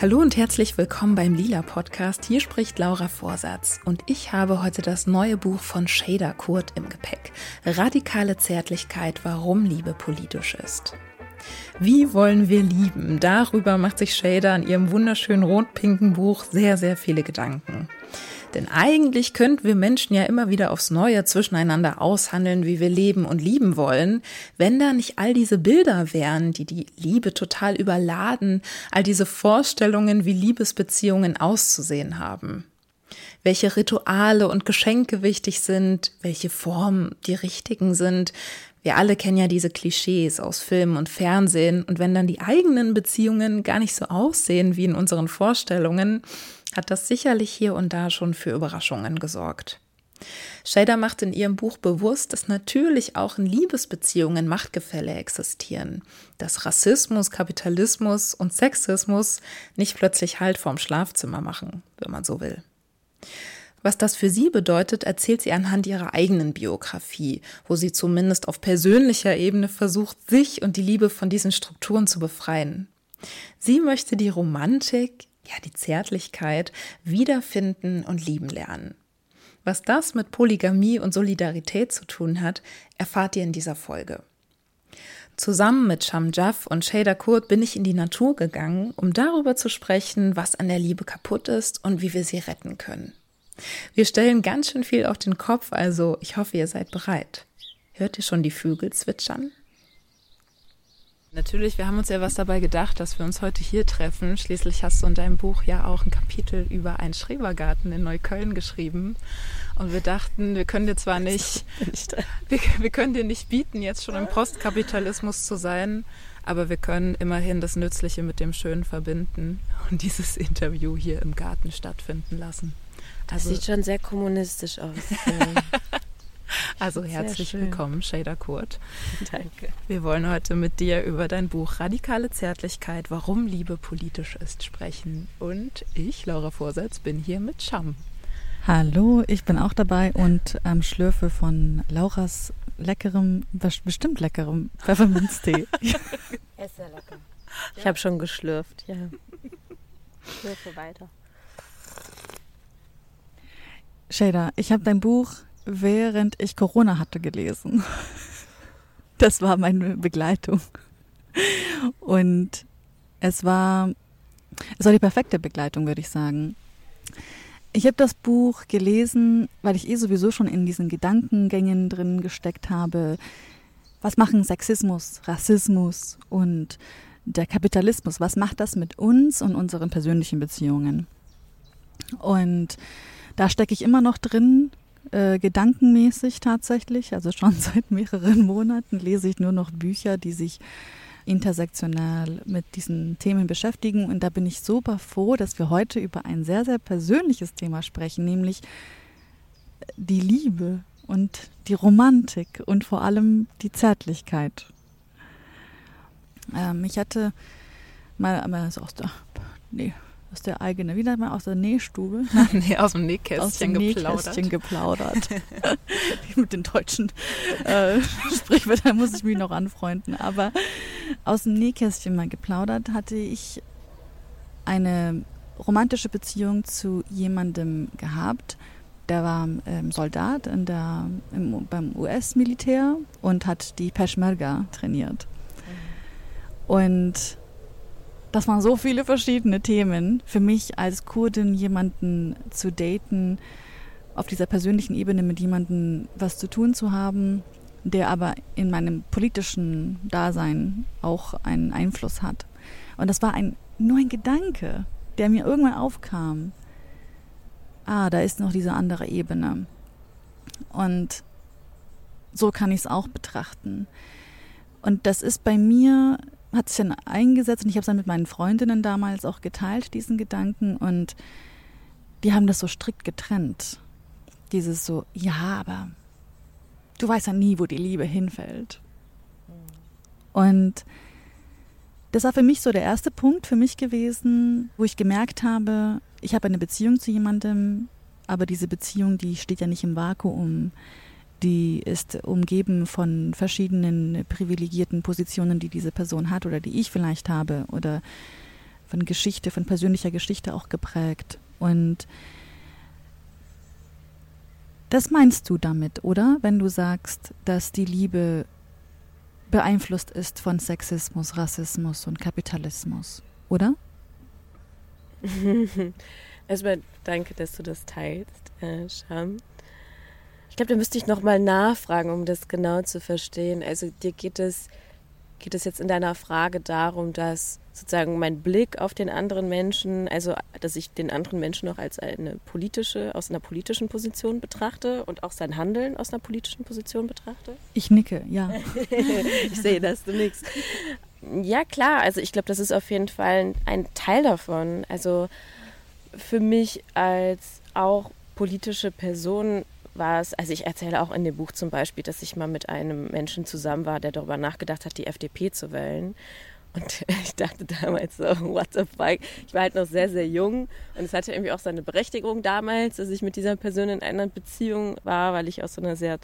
Hallo und herzlich willkommen beim Lila Podcast. Hier spricht Laura Vorsatz und ich habe heute das neue Buch von Shader Kurt im Gepäck. Radikale Zärtlichkeit, warum Liebe politisch ist. Wie wollen wir lieben? Darüber macht sich Shader in ihrem wunderschönen rot-pinken Buch sehr, sehr viele Gedanken. Denn eigentlich könnten wir Menschen ja immer wieder aufs Neue zwischeneinander aushandeln, wie wir leben und lieben wollen, wenn da nicht all diese Bilder wären, die die Liebe total überladen, all diese Vorstellungen, wie Liebesbeziehungen auszusehen haben. Welche Rituale und Geschenke wichtig sind, welche Formen die richtigen sind, wir alle kennen ja diese Klischees aus Film und Fernsehen. Und wenn dann die eigenen Beziehungen gar nicht so aussehen wie in unseren Vorstellungen, hat das sicherlich hier und da schon für Überraschungen gesorgt. Shader macht in ihrem Buch bewusst, dass natürlich auch in Liebesbeziehungen Machtgefälle existieren, dass Rassismus, Kapitalismus und Sexismus nicht plötzlich Halt vorm Schlafzimmer machen, wenn man so will. Was das für sie bedeutet, erzählt sie anhand ihrer eigenen Biografie, wo sie zumindest auf persönlicher Ebene versucht, sich und die Liebe von diesen Strukturen zu befreien. Sie möchte die Romantik, ja, die Zärtlichkeit wiederfinden und lieben lernen. Was das mit Polygamie und Solidarität zu tun hat, erfahrt ihr in dieser Folge. Zusammen mit Sham Jaff und Shader Kurt bin ich in die Natur gegangen, um darüber zu sprechen, was an der Liebe kaputt ist und wie wir sie retten können. Wir stellen ganz schön viel auf den Kopf, also ich hoffe, ihr seid bereit. Hört ihr schon die Vögel zwitschern? Natürlich, wir haben uns ja was dabei gedacht, dass wir uns heute hier treffen. Schließlich hast du in deinem Buch ja auch ein Kapitel über einen Schrebergarten in Neukölln geschrieben. Und wir dachten, wir können dir zwar nicht, wir, wir können dir nicht bieten, jetzt schon im Postkapitalismus zu sein, aber wir können immerhin das Nützliche mit dem Schönen verbinden und dieses Interview hier im Garten stattfinden lassen. Das also, sieht schon sehr kommunistisch aus. Also herzlich willkommen, Shader Kurt. Danke. Wir wollen heute mit dir über dein Buch Radikale Zärtlichkeit, warum Liebe politisch ist, sprechen. Und ich, Laura Vorsatz, bin hier mit Scham. Hallo, ich bin auch dabei und ähm, schlürfe von Lauras leckerem, bestimmt leckerem Pfefferminztee. Er ist sehr lecker. Ich habe schon geschlürft, ja. Schlürfe weiter. Shader, ich habe dein Buch während ich Corona hatte gelesen. Das war meine Begleitung. Und es war, es war die perfekte Begleitung, würde ich sagen. Ich habe das Buch gelesen, weil ich eh sowieso schon in diesen Gedankengängen drin gesteckt habe. Was machen Sexismus, Rassismus und der Kapitalismus? Was macht das mit uns und unseren persönlichen Beziehungen? Und da stecke ich immer noch drin äh, gedankenmäßig tatsächlich. Also schon seit mehreren Monaten lese ich nur noch Bücher, die sich intersektional mit diesen Themen beschäftigen. Und da bin ich super froh, dass wir heute über ein sehr, sehr persönliches Thema sprechen, nämlich die Liebe und die Romantik und vor allem die Zärtlichkeit. Ähm, ich hatte mal, mal so aus der, nee, aus der eigenen, wieder mal aus der Nähstube. nee, aus dem Nähkästchen aus dem geplaudert. Nähkästchen geplaudert. Mit den deutschen äh, Sprichwörtern muss ich mich noch anfreunden. Aber aus dem Nähkästchen mal geplaudert hatte ich eine romantische Beziehung zu jemandem gehabt, der war ähm, Soldat in der, im, beim US-Militär und hat die Peschmerga trainiert. Mhm. Und das waren so viele verschiedene Themen. Für mich als Kurdin jemanden zu daten, auf dieser persönlichen Ebene mit jemandem was zu tun zu haben, der aber in meinem politischen Dasein auch einen Einfluss hat. Und das war ein, nur ein Gedanke, der mir irgendwann aufkam. Ah, da ist noch diese andere Ebene. Und so kann ich es auch betrachten. Und das ist bei mir hat sich dann eingesetzt und ich habe es dann mit meinen Freundinnen damals auch geteilt, diesen Gedanken. Und die haben das so strikt getrennt. Dieses so, ja, aber du weißt ja nie, wo die Liebe hinfällt. Und das war für mich so der erste Punkt für mich gewesen, wo ich gemerkt habe, ich habe eine Beziehung zu jemandem, aber diese Beziehung, die steht ja nicht im Vakuum. Die ist umgeben von verschiedenen privilegierten Positionen, die diese Person hat oder die ich vielleicht habe oder von Geschichte, von persönlicher Geschichte auch geprägt. Und das meinst du damit, oder? Wenn du sagst, dass die Liebe beeinflusst ist von Sexismus, Rassismus und Kapitalismus, oder? Erstmal danke, dass du das teilst, äh, Sham. Ich glaube, da müsste ich nochmal nachfragen, um das genau zu verstehen. Also dir geht es, geht es jetzt in deiner Frage darum, dass sozusagen mein Blick auf den anderen Menschen, also dass ich den anderen Menschen noch als eine politische, aus einer politischen Position betrachte und auch sein Handeln aus einer politischen Position betrachte? Ich nicke, ja. ich sehe, dass du nickst. Ja, klar, also ich glaube, das ist auf jeden Fall ein Teil davon. Also für mich als auch politische Person war es, also ich erzähle auch in dem Buch zum Beispiel, dass ich mal mit einem Menschen zusammen war, der darüber nachgedacht hat, die FDP zu wählen. Und ich dachte damals so, what the fuck? Ich war halt noch sehr, sehr jung und es hatte irgendwie auch seine Berechtigung damals, dass ich mit dieser Person in einer Beziehung war, weil ich aus so einer sehr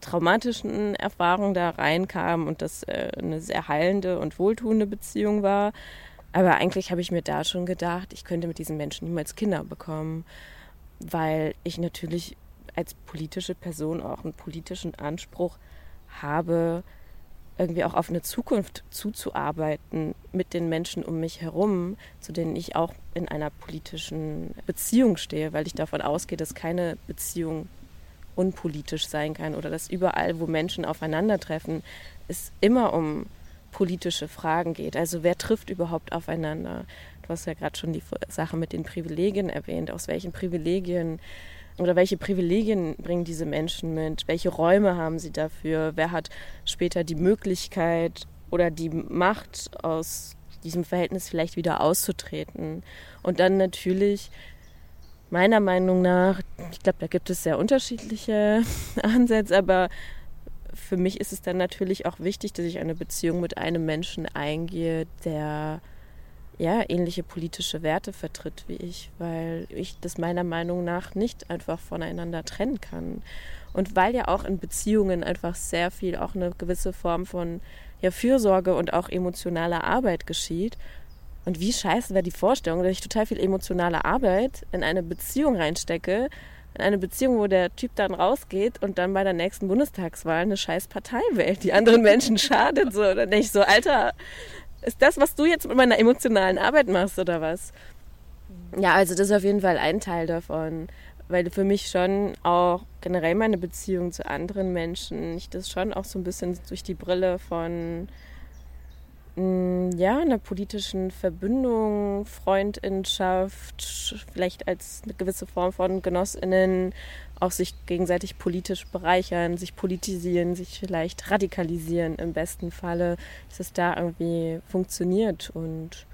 traumatischen Erfahrung da reinkam und das äh, eine sehr heilende und wohltuende Beziehung war. Aber eigentlich habe ich mir da schon gedacht, ich könnte mit diesen Menschen niemals Kinder bekommen, weil ich natürlich als politische Person auch einen politischen Anspruch habe, irgendwie auch auf eine Zukunft zuzuarbeiten mit den Menschen um mich herum, zu denen ich auch in einer politischen Beziehung stehe, weil ich davon ausgehe, dass keine Beziehung unpolitisch sein kann oder dass überall, wo Menschen aufeinandertreffen, es immer um politische Fragen geht. Also wer trifft überhaupt aufeinander? Du hast ja gerade schon die Sache mit den Privilegien erwähnt. Aus welchen Privilegien oder welche Privilegien bringen diese Menschen mit? Welche Räume haben sie dafür? Wer hat später die Möglichkeit oder die Macht, aus diesem Verhältnis vielleicht wieder auszutreten? Und dann natürlich, meiner Meinung nach, ich glaube, da gibt es sehr unterschiedliche Ansätze, aber für mich ist es dann natürlich auch wichtig, dass ich eine Beziehung mit einem Menschen eingehe, der ja, ähnliche politische Werte vertritt wie ich, weil ich das meiner Meinung nach nicht einfach voneinander trennen kann. Und weil ja auch in Beziehungen einfach sehr viel auch eine gewisse Form von ja, Fürsorge und auch emotionaler Arbeit geschieht. Und wie scheiße wäre die Vorstellung, dass ich total viel emotionale Arbeit in eine Beziehung reinstecke, in eine Beziehung, wo der Typ dann rausgeht und dann bei der nächsten Bundestagswahl eine scheiß Partei wählt, die anderen Menschen schadet. So, dann denke ich so, Alter, ist das, was du jetzt mit meiner emotionalen Arbeit machst oder was? Ja, also das ist auf jeden Fall ein Teil davon, weil für mich schon auch generell meine Beziehung zu anderen Menschen, ich das schon auch so ein bisschen durch die Brille von mm, ja, einer politischen Verbindung, Freundinschaft, vielleicht als eine gewisse Form von Genossinnen auch sich gegenseitig politisch bereichern, sich politisieren, sich vielleicht radikalisieren im besten Falle, dass es da irgendwie funktioniert. Und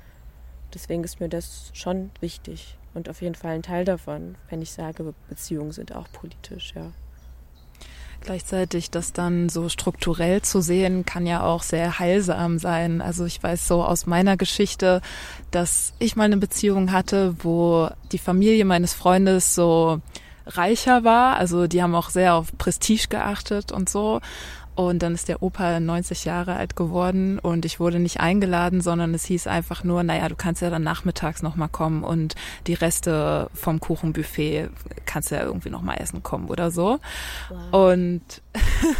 deswegen ist mir das schon wichtig und auf jeden Fall ein Teil davon, wenn ich sage, Beziehungen sind auch politisch, ja. Gleichzeitig das dann so strukturell zu sehen, kann ja auch sehr heilsam sein. Also ich weiß so aus meiner Geschichte, dass ich mal eine Beziehung hatte, wo die Familie meines Freundes so reicher war. Also die haben auch sehr auf Prestige geachtet und so. Und dann ist der Opa 90 Jahre alt geworden und ich wurde nicht eingeladen, sondern es hieß einfach nur, naja, du kannst ja dann nachmittags nochmal kommen und die Reste vom Kuchenbuffet kannst du ja irgendwie nochmal essen kommen oder so. Wow. Und,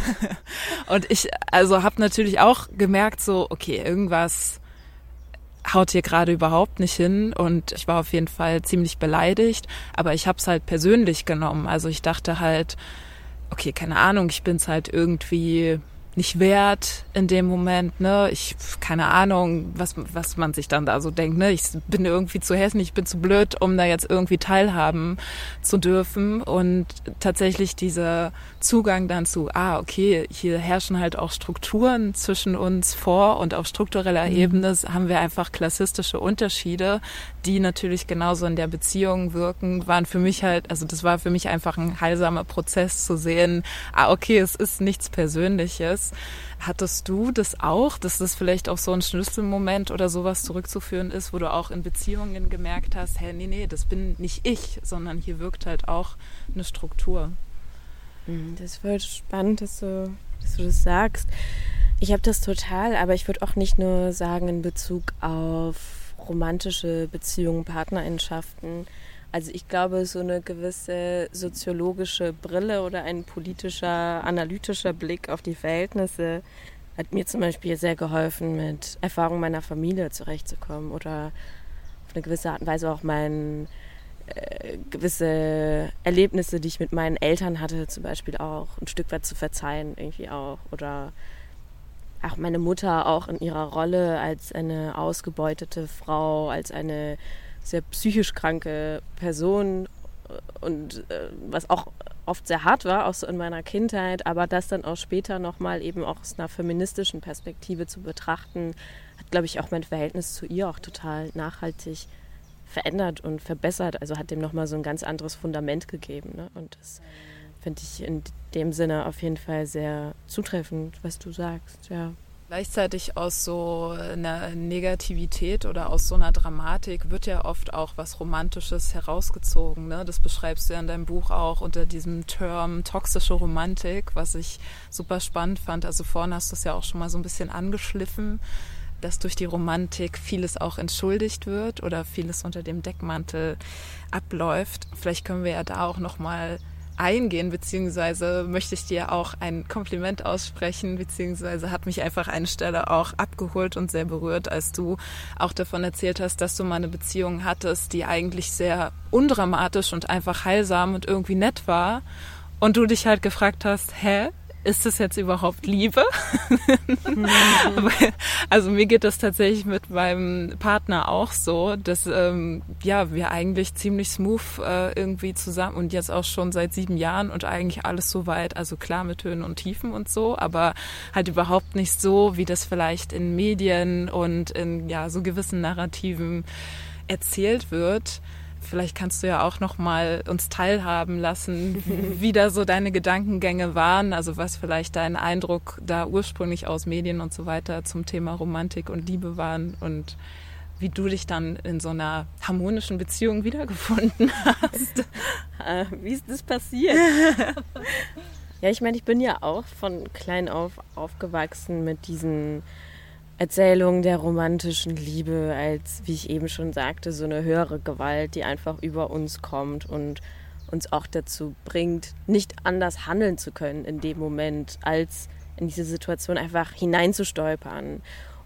und ich, also habe natürlich auch gemerkt, so, okay, irgendwas haut hier gerade überhaupt nicht hin und ich war auf jeden Fall ziemlich beleidigt, aber ich habe es halt persönlich genommen. Also ich dachte halt, okay, keine Ahnung, ich bin's halt irgendwie nicht wert in dem Moment, ne? Ich, keine Ahnung, was, was man sich dann da so denkt, ne? Ich bin irgendwie zu hässlich, ich bin zu blöd, um da jetzt irgendwie teilhaben zu dürfen. Und tatsächlich dieser Zugang dann zu, ah, okay, hier herrschen halt auch Strukturen zwischen uns vor und auf struktureller mhm. Ebene haben wir einfach klassistische Unterschiede, die natürlich genauso in der Beziehung wirken, waren für mich halt, also das war für mich einfach ein heilsamer Prozess zu sehen, ah, okay, es ist nichts Persönliches. Hattest du das auch, dass das vielleicht auch so ein Schlüsselmoment oder sowas zurückzuführen ist, wo du auch in Beziehungen gemerkt hast, hey, nee, nee, das bin nicht ich, sondern hier wirkt halt auch eine Struktur. Mhm, das voll spannend, dass du, dass du das sagst. Ich habe das total, aber ich würde auch nicht nur sagen in Bezug auf romantische Beziehungen, Partnerschaften. Also ich glaube, so eine gewisse soziologische Brille oder ein politischer, analytischer Blick auf die Verhältnisse hat mir zum Beispiel sehr geholfen, mit Erfahrungen meiner Familie zurechtzukommen oder auf eine gewisse Art und Weise auch mein äh, gewisse Erlebnisse, die ich mit meinen Eltern hatte, zum Beispiel auch ein Stück weit zu verzeihen, irgendwie auch. Oder auch meine Mutter auch in ihrer Rolle als eine ausgebeutete Frau, als eine sehr psychisch kranke Person und äh, was auch oft sehr hart war, auch so in meiner Kindheit, aber das dann auch später nochmal eben auch aus einer feministischen Perspektive zu betrachten, hat, glaube ich, auch mein Verhältnis zu ihr auch total nachhaltig verändert und verbessert. Also hat dem nochmal so ein ganz anderes Fundament gegeben. Ne? Und das finde ich in dem Sinne auf jeden Fall sehr zutreffend, was du sagst, ja. Gleichzeitig aus so einer Negativität oder aus so einer Dramatik wird ja oft auch was Romantisches herausgezogen. Ne? Das beschreibst du ja in deinem Buch auch unter diesem Term toxische Romantik, was ich super spannend fand. Also vorne hast du es ja auch schon mal so ein bisschen angeschliffen dass durch die Romantik vieles auch entschuldigt wird oder vieles unter dem Deckmantel abläuft. Vielleicht können wir ja da auch noch mal eingehen, beziehungsweise möchte ich dir auch ein Kompliment aussprechen, beziehungsweise hat mich einfach eine Stelle auch abgeholt und sehr berührt, als du auch davon erzählt hast, dass du mal eine Beziehung hattest, die eigentlich sehr undramatisch und einfach heilsam und irgendwie nett war. Und du dich halt gefragt hast, hä, ist das jetzt überhaupt Liebe? also mir geht das tatsächlich mit meinem Partner auch so, dass ähm, ja wir eigentlich ziemlich smooth äh, irgendwie zusammen und jetzt auch schon seit sieben Jahren und eigentlich alles so weit, also klar mit Höhen und Tiefen und so, aber halt überhaupt nicht so, wie das vielleicht in Medien und in ja so gewissen Narrativen erzählt wird. Vielleicht kannst du ja auch noch mal uns teilhaben lassen, wie da so deine Gedankengänge waren, also was vielleicht dein Eindruck da ursprünglich aus Medien und so weiter zum Thema Romantik und Liebe waren und wie du dich dann in so einer harmonischen Beziehung wiedergefunden hast. Äh, wie ist das passiert? ja, ich meine, ich bin ja auch von klein auf aufgewachsen mit diesen Erzählung der romantischen Liebe als, wie ich eben schon sagte, so eine höhere Gewalt, die einfach über uns kommt und uns auch dazu bringt, nicht anders handeln zu können in dem Moment, als in diese Situation einfach hineinzustolpern.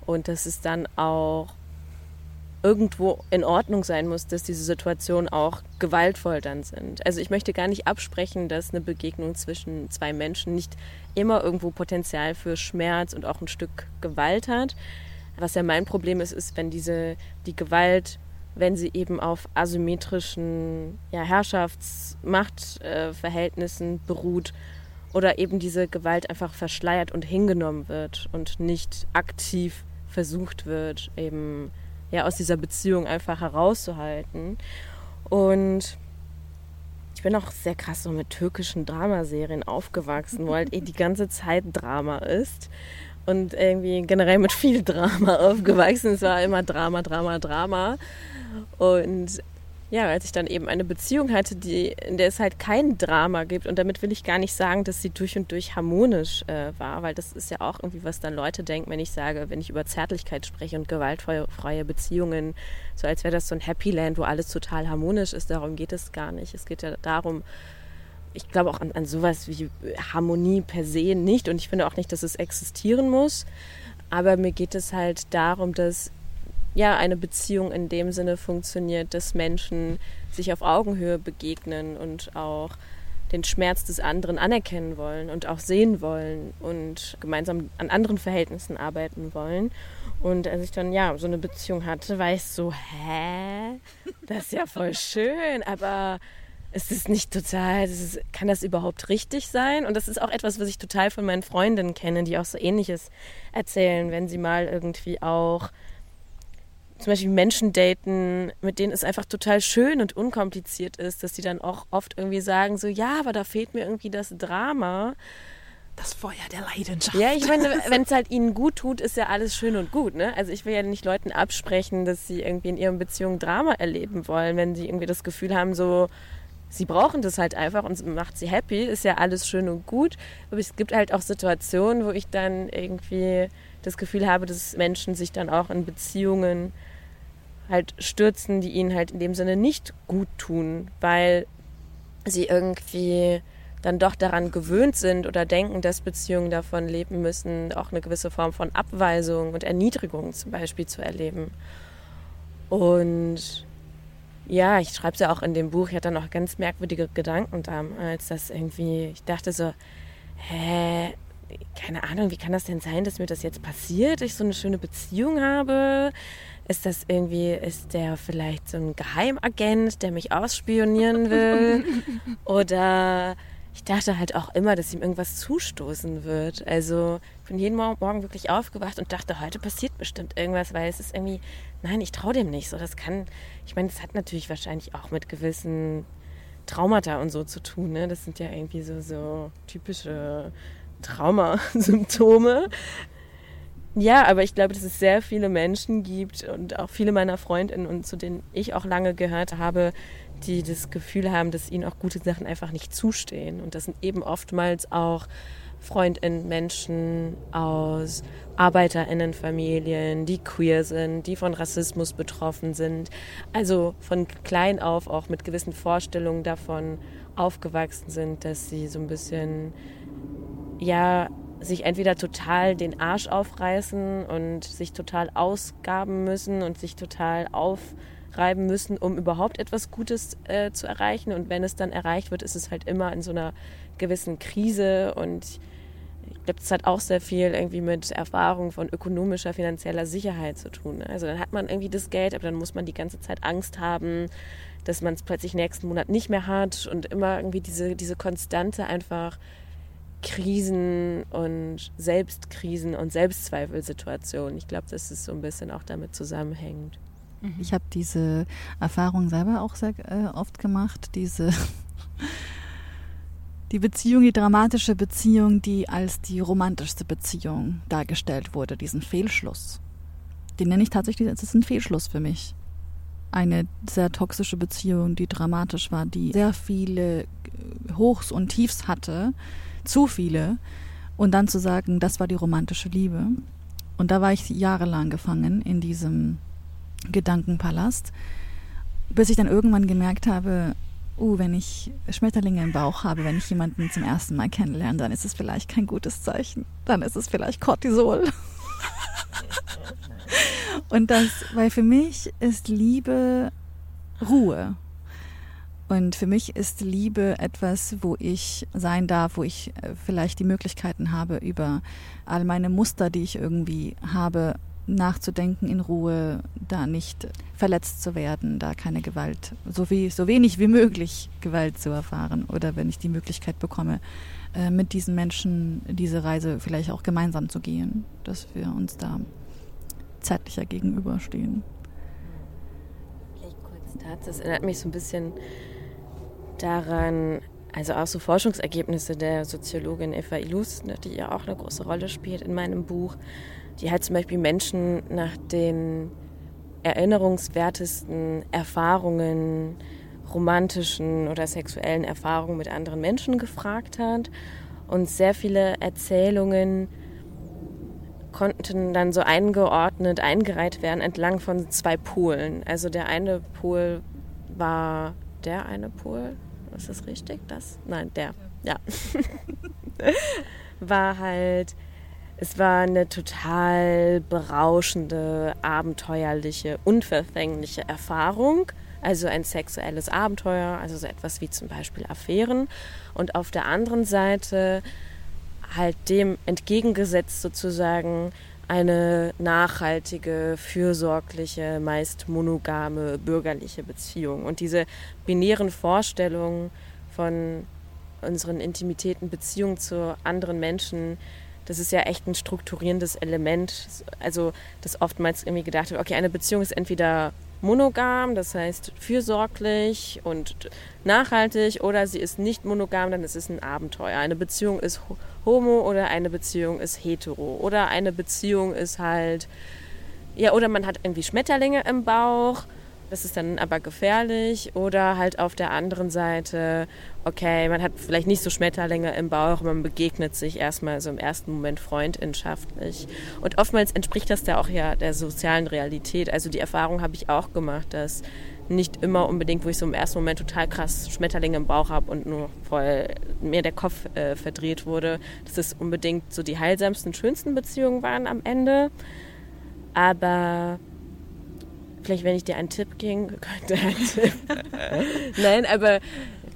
Und dass es dann auch irgendwo in Ordnung sein muss, dass diese Situationen auch gewaltvoll dann sind. Also ich möchte gar nicht absprechen, dass eine Begegnung zwischen zwei Menschen nicht immer irgendwo Potenzial für Schmerz und auch ein Stück Gewalt hat. Was ja mein Problem ist, ist, wenn diese die Gewalt, wenn sie eben auf asymmetrischen ja, Herrschaftsmachtverhältnissen äh, beruht oder eben diese Gewalt einfach verschleiert und hingenommen wird und nicht aktiv versucht wird, eben ja, aus dieser Beziehung einfach herauszuhalten. Und ich bin auch sehr krass so mit türkischen Dramaserien aufgewachsen, wo halt eh die ganze Zeit Drama ist. Und irgendwie generell mit viel Drama aufgewachsen. Es war immer Drama, Drama, Drama. Und ja, als ich dann eben eine Beziehung hatte, die, in der es halt kein Drama gibt. Und damit will ich gar nicht sagen, dass sie durch und durch harmonisch äh, war, weil das ist ja auch irgendwie, was dann Leute denken, wenn ich sage, wenn ich über Zärtlichkeit spreche und gewaltfreie Beziehungen, so als wäre das so ein Happy Land, wo alles total harmonisch ist. Darum geht es gar nicht. Es geht ja darum, ich glaube auch an, an sowas wie Harmonie per se nicht. Und ich finde auch nicht, dass es existieren muss. Aber mir geht es halt darum, dass ja, eine Beziehung in dem Sinne funktioniert, dass Menschen sich auf Augenhöhe begegnen und auch den Schmerz des anderen anerkennen wollen und auch sehen wollen und gemeinsam an anderen Verhältnissen arbeiten wollen. Und als ich dann ja so eine Beziehung hatte, war ich so, hä? Das ist ja voll schön, aber ist es nicht total, ist, kann das überhaupt richtig sein? Und das ist auch etwas, was ich total von meinen Freundinnen kenne, die auch so ähnliches erzählen, wenn sie mal irgendwie auch zum Beispiel Menschen daten, mit denen es einfach total schön und unkompliziert ist, dass die dann auch oft irgendwie sagen, so ja, aber da fehlt mir irgendwie das Drama. das Feuer der Leidenschaft. Ja, ich meine, wenn es halt ihnen gut tut, ist ja alles schön und gut. Ne? Also ich will ja nicht Leuten absprechen, dass sie irgendwie in ihren Beziehungen Drama erleben wollen, wenn sie irgendwie das Gefühl haben, so sie brauchen das halt einfach und es macht sie happy, ist ja alles schön und gut. Aber es gibt halt auch Situationen, wo ich dann irgendwie das Gefühl habe, dass Menschen sich dann auch in Beziehungen halt stürzen, die ihnen halt in dem Sinne nicht gut tun, weil sie irgendwie dann doch daran gewöhnt sind oder denken, dass Beziehungen davon leben müssen, auch eine gewisse Form von Abweisung und Erniedrigung zum Beispiel zu erleben. Und ja, ich schreibe es ja auch in dem Buch, ich hatte noch ganz merkwürdige Gedanken damals, dass irgendwie, ich dachte so, hä, keine Ahnung, wie kann das denn sein, dass mir das jetzt passiert, ich so eine schöne Beziehung habe? Ist das irgendwie, ist der vielleicht so ein Geheimagent, der mich ausspionieren will? Oder ich dachte halt auch immer, dass ihm irgendwas zustoßen wird. Also ich bin jeden Morgen wirklich aufgewacht und dachte, heute passiert bestimmt irgendwas, weil es ist irgendwie, nein, ich traue dem nicht. So, das kann, ich meine, das hat natürlich wahrscheinlich auch mit gewissen Traumata und so zu tun. Ne? Das sind ja irgendwie so, so typische Traumasymptome. Ja, aber ich glaube, dass es sehr viele Menschen gibt und auch viele meiner Freundinnen und zu denen ich auch lange gehört habe, die das Gefühl haben, dass ihnen auch gute Sachen einfach nicht zustehen. Und das sind eben oftmals auch Freundinnen, Menschen aus Arbeiterinnenfamilien, die queer sind, die von Rassismus betroffen sind. Also von klein auf auch mit gewissen Vorstellungen davon aufgewachsen sind, dass sie so ein bisschen, ja, sich entweder total den Arsch aufreißen und sich total ausgaben müssen und sich total auf reiben müssen, um überhaupt etwas Gutes äh, zu erreichen. Und wenn es dann erreicht wird, ist es halt immer in so einer gewissen Krise. Und ich glaube, das hat auch sehr viel irgendwie mit Erfahrung von ökonomischer, finanzieller Sicherheit zu tun. Ne? Also dann hat man irgendwie das Geld, aber dann muss man die ganze Zeit Angst haben, dass man es plötzlich nächsten Monat nicht mehr hat und immer irgendwie diese, diese konstante einfach Krisen und Selbstkrisen und Selbstzweifelsituationen. Ich glaube, dass es so ein bisschen auch damit zusammenhängt. Mhm. Ich habe diese Erfahrung selber auch sehr äh, oft gemacht, diese die Beziehung, die dramatische Beziehung, die als die romantischste Beziehung dargestellt wurde, diesen Fehlschluss. Den nenne ich tatsächlich, es ist ein Fehlschluss für mich. Eine sehr toxische Beziehung, die dramatisch war, die sehr viele Hochs und Tiefs hatte, zu viele. Und dann zu sagen, das war die romantische Liebe. Und da war ich jahrelang gefangen in diesem Gedankenpalast, bis ich dann irgendwann gemerkt habe, uh, wenn ich Schmetterlinge im Bauch habe, wenn ich jemanden zum ersten Mal kennenlerne, dann ist es vielleicht kein gutes Zeichen. Dann ist es vielleicht Cortisol. Und das, weil für mich ist Liebe Ruhe. Und für mich ist Liebe etwas, wo ich sein darf, wo ich äh, vielleicht die Möglichkeiten habe, über all meine Muster, die ich irgendwie habe, nachzudenken in Ruhe, da nicht verletzt zu werden, da keine Gewalt, so, wie, so wenig wie möglich Gewalt zu erfahren oder wenn ich die Möglichkeit bekomme, äh, mit diesen Menschen diese Reise vielleicht auch gemeinsam zu gehen, dass wir uns da zärtlicher gegenüberstehen. Vielleicht kurz dazu, das erinnert mich so ein bisschen daran, also auch so Forschungsergebnisse der Soziologin Eva Ilus, ne, die ja auch eine große Rolle spielt in meinem Buch, die halt zum Beispiel Menschen nach den erinnerungswertesten Erfahrungen, romantischen oder sexuellen Erfahrungen mit anderen Menschen gefragt hat. Und sehr viele Erzählungen konnten dann so eingeordnet, eingereiht werden entlang von zwei Polen. Also der eine Pol war der eine Pol, ist das richtig? Das? Nein, der, ja. war halt es war eine total berauschende, abenteuerliche, unverfängliche Erfahrung. Also ein sexuelles Abenteuer, also so etwas wie zum Beispiel Affären. Und auf der anderen Seite halt dem entgegengesetzt sozusagen eine nachhaltige, fürsorgliche, meist monogame, bürgerliche Beziehung. Und diese binären Vorstellungen von unseren intimitäten Beziehungen zu anderen Menschen, das ist ja echt ein strukturierendes Element. Also, dass oftmals irgendwie gedacht wird, okay, eine Beziehung ist entweder monogam, das heißt fürsorglich und nachhaltig, oder sie ist nicht monogam, dann ist es ein Abenteuer. Eine Beziehung ist homo oder eine Beziehung ist hetero oder eine Beziehung ist halt, ja, oder man hat irgendwie Schmetterlinge im Bauch das ist dann aber gefährlich. Oder halt auf der anderen Seite, okay, man hat vielleicht nicht so Schmetterlinge im Bauch, man begegnet sich erstmal so im ersten Moment freundschaftlich. Und oftmals entspricht das ja auch ja der sozialen Realität. Also die Erfahrung habe ich auch gemacht, dass nicht immer unbedingt, wo ich so im ersten Moment total krass Schmetterlinge im Bauch habe und nur voll mir der Kopf äh, verdreht wurde, dass es unbedingt so die heilsamsten, schönsten Beziehungen waren am Ende. Aber Vielleicht, wenn ich dir einen Tipp geben könnte, ein Tipp. Nein, aber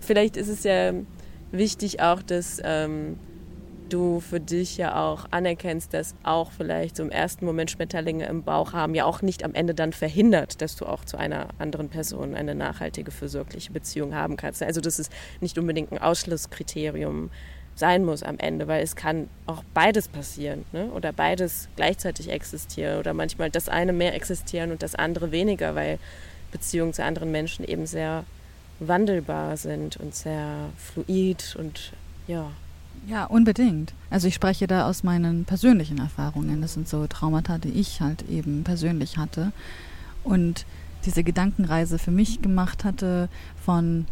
vielleicht ist es ja wichtig auch, dass ähm, du für dich ja auch anerkennst, dass auch vielleicht so im ersten Moment Schmetterlinge im Bauch haben, ja auch nicht am Ende dann verhindert, dass du auch zu einer anderen Person eine nachhaltige, fürsorgliche Beziehung haben kannst. Also das ist nicht unbedingt ein Ausschlusskriterium sein muss am Ende, weil es kann auch beides passieren ne? oder beides gleichzeitig existieren oder manchmal das eine mehr existieren und das andere weniger, weil Beziehungen zu anderen Menschen eben sehr wandelbar sind und sehr fluid und ja. Ja, unbedingt. Also ich spreche da aus meinen persönlichen Erfahrungen. Das sind so Traumata, die ich halt eben persönlich hatte und diese Gedankenreise für mich gemacht hatte von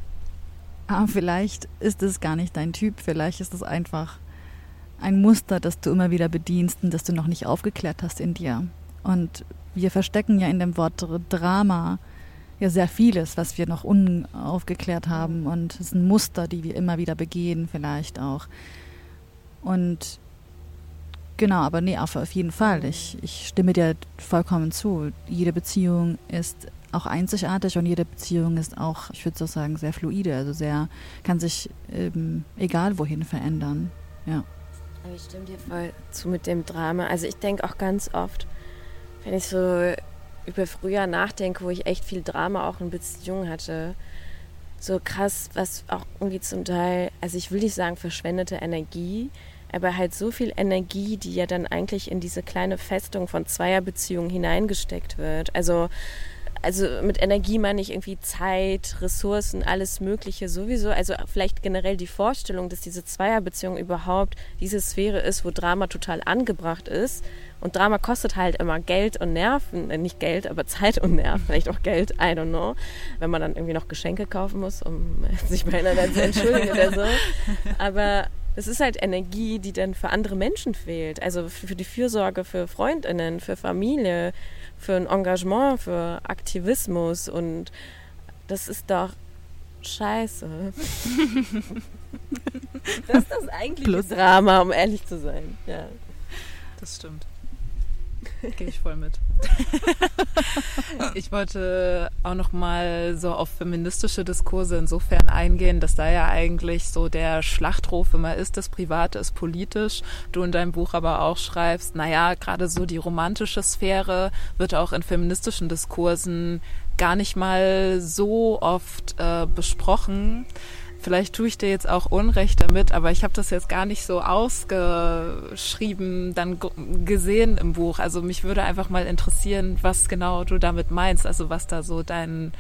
ah, vielleicht ist es gar nicht dein Typ, vielleicht ist es einfach ein Muster, das du immer wieder bedienst und das du noch nicht aufgeklärt hast in dir. Und wir verstecken ja in dem Wort Drama ja sehr vieles, was wir noch unaufgeklärt haben und es sind Muster, die wir immer wieder begehen, vielleicht auch. Und genau, aber nee, auf, auf jeden Fall. Ich, ich stimme dir vollkommen zu. Jede Beziehung ist auch einzigartig und jede Beziehung ist auch, ich würde so sagen, sehr fluide, also sehr, kann sich ähm, egal wohin verändern. Ja. Aber ich stimme dir voll zu mit dem Drama. Also ich denke auch ganz oft, wenn ich so über früher nachdenke, wo ich echt viel Drama auch in Beziehungen hatte, so krass, was auch irgendwie zum Teil, also ich will nicht sagen verschwendete Energie, aber halt so viel Energie, die ja dann eigentlich in diese kleine Festung von Zweierbeziehungen hineingesteckt wird. Also also mit Energie meine ich irgendwie Zeit, Ressourcen, alles Mögliche sowieso. Also vielleicht generell die Vorstellung, dass diese Zweierbeziehung überhaupt diese Sphäre ist, wo Drama total angebracht ist. Und Drama kostet halt immer Geld und Nerven, äh, nicht Geld, aber Zeit und Nerven, vielleicht auch Geld, I don't know. Wenn man dann irgendwie noch Geschenke kaufen muss, um sich bei einer zu entschuldigen oder so. Aber es ist halt Energie, die dann für andere Menschen fehlt. Also für die Fürsorge für Freundinnen, für Familie, für ein Engagement, für Aktivismus und das ist doch scheiße. das ist das eigentliche Plus. Drama, um ehrlich zu sein. Ja. Das stimmt. Gehe ich voll mit. ich wollte auch noch mal so auf feministische Diskurse insofern eingehen, dass da ja eigentlich so der Schlachtruf immer ist, das Private ist politisch. Du in deinem Buch aber auch schreibst, naja, gerade so die romantische Sphäre wird auch in feministischen Diskursen gar nicht mal so oft äh, besprochen vielleicht tue ich dir jetzt auch Unrecht damit, aber ich habe das jetzt gar nicht so ausgeschrieben, dann gesehen im Buch. Also mich würde einfach mal interessieren, was genau du damit meinst, also was da so dein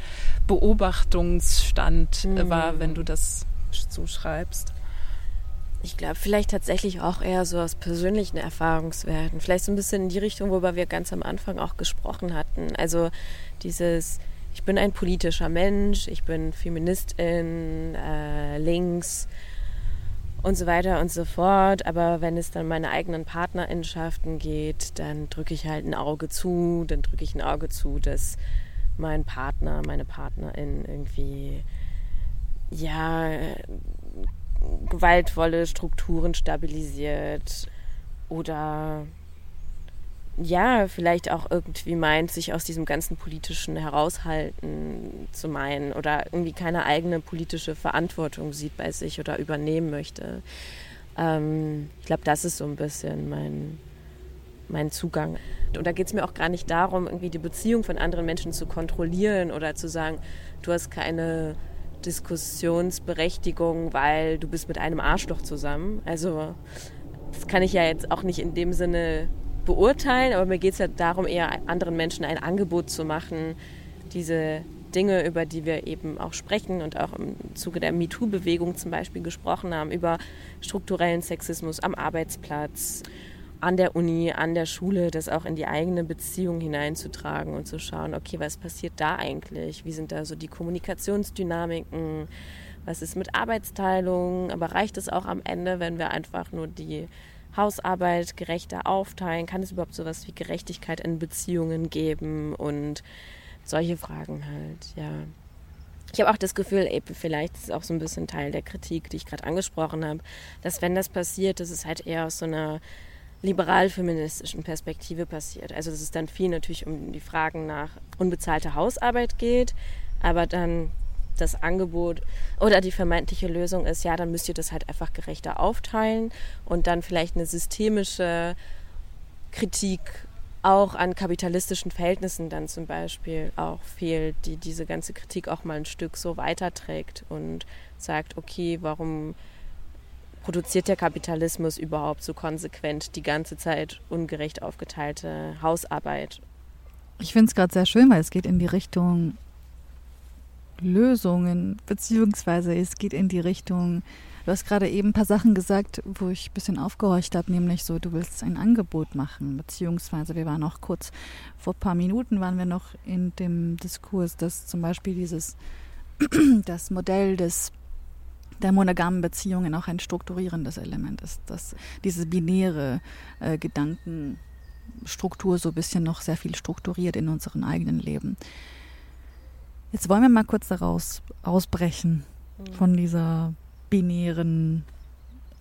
Beobachtungsstand mhm. war, wenn du das zuschreibst. Ich glaube, vielleicht tatsächlich auch eher so aus persönlichen Erfahrungswerten. Vielleicht so ein bisschen in die Richtung, worüber wir ganz am Anfang auch gesprochen hatten. Also dieses ich bin ein politischer Mensch, ich bin Feministin, äh, links und so weiter und so fort. Aber wenn es dann meine eigenen Partnerinnenschaften geht, dann drücke ich halt ein Auge zu, dann drücke ich ein Auge zu, dass mein Partner, meine Partnerin irgendwie ja gewaltvolle Strukturen stabilisiert oder ja, vielleicht auch irgendwie meint, sich aus diesem ganzen politischen heraushalten zu meinen oder irgendwie keine eigene politische Verantwortung sieht bei sich oder übernehmen möchte. Ähm, ich glaube, das ist so ein bisschen mein, mein Zugang. Und da geht es mir auch gar nicht darum, irgendwie die Beziehung von anderen Menschen zu kontrollieren oder zu sagen, du hast keine Diskussionsberechtigung, weil du bist mit einem Arschloch zusammen. Also das kann ich ja jetzt auch nicht in dem Sinne beurteilen, aber mir geht es ja darum, eher anderen Menschen ein Angebot zu machen, diese Dinge, über die wir eben auch sprechen und auch im Zuge der MeToo-Bewegung zum Beispiel gesprochen haben, über strukturellen Sexismus am Arbeitsplatz, an der Uni, an der Schule, das auch in die eigene Beziehung hineinzutragen und zu schauen, okay, was passiert da eigentlich? Wie sind da so die Kommunikationsdynamiken? Was ist mit Arbeitsteilung? Aber reicht es auch am Ende, wenn wir einfach nur die Hausarbeit gerechter aufteilen? Kann es überhaupt sowas wie Gerechtigkeit in Beziehungen geben? Und solche Fragen halt, ja. Ich habe auch das Gefühl, eben vielleicht ist es auch so ein bisschen Teil der Kritik, die ich gerade angesprochen habe, dass wenn das passiert, dass es halt eher aus so einer liberal-feministischen Perspektive passiert. Also dass es dann viel natürlich um die Fragen nach unbezahlter Hausarbeit geht, aber dann das Angebot oder die vermeintliche Lösung ist, ja, dann müsst ihr das halt einfach gerechter aufteilen und dann vielleicht eine systemische Kritik auch an kapitalistischen Verhältnissen dann zum Beispiel auch fehlt, die diese ganze Kritik auch mal ein Stück so weiterträgt und sagt, okay, warum produziert der Kapitalismus überhaupt so konsequent die ganze Zeit ungerecht aufgeteilte Hausarbeit? Ich finde es gerade sehr schön, weil es geht in die Richtung Lösungen, beziehungsweise es geht in die Richtung, du hast gerade eben ein paar Sachen gesagt, wo ich ein bisschen aufgehorcht habe, nämlich so, du willst ein Angebot machen, beziehungsweise wir waren noch kurz, vor ein paar Minuten waren wir noch in dem Diskurs, dass zum Beispiel dieses, das Modell des der monogamen Beziehungen auch ein strukturierendes Element ist, dass diese binäre äh, Gedankenstruktur so ein bisschen noch sehr viel strukturiert in unserem eigenen Leben. Jetzt wollen wir mal kurz daraus ausbrechen mhm. von dieser binären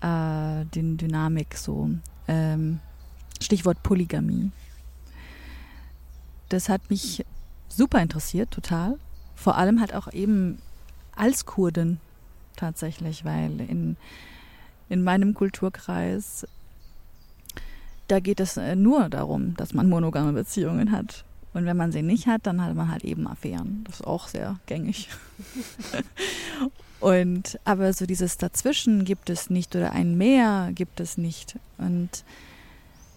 äh, den Dynamik so. Ähm, Stichwort Polygamie. Das hat mich super interessiert, total. Vor allem halt auch eben als Kurdin tatsächlich, weil in, in meinem Kulturkreis, da geht es äh, nur darum, dass man monogame Beziehungen hat. Und wenn man sie nicht hat, dann hat man halt eben Affären. Das ist auch sehr gängig. und aber so dieses Dazwischen gibt es nicht oder ein Mehr gibt es nicht. Und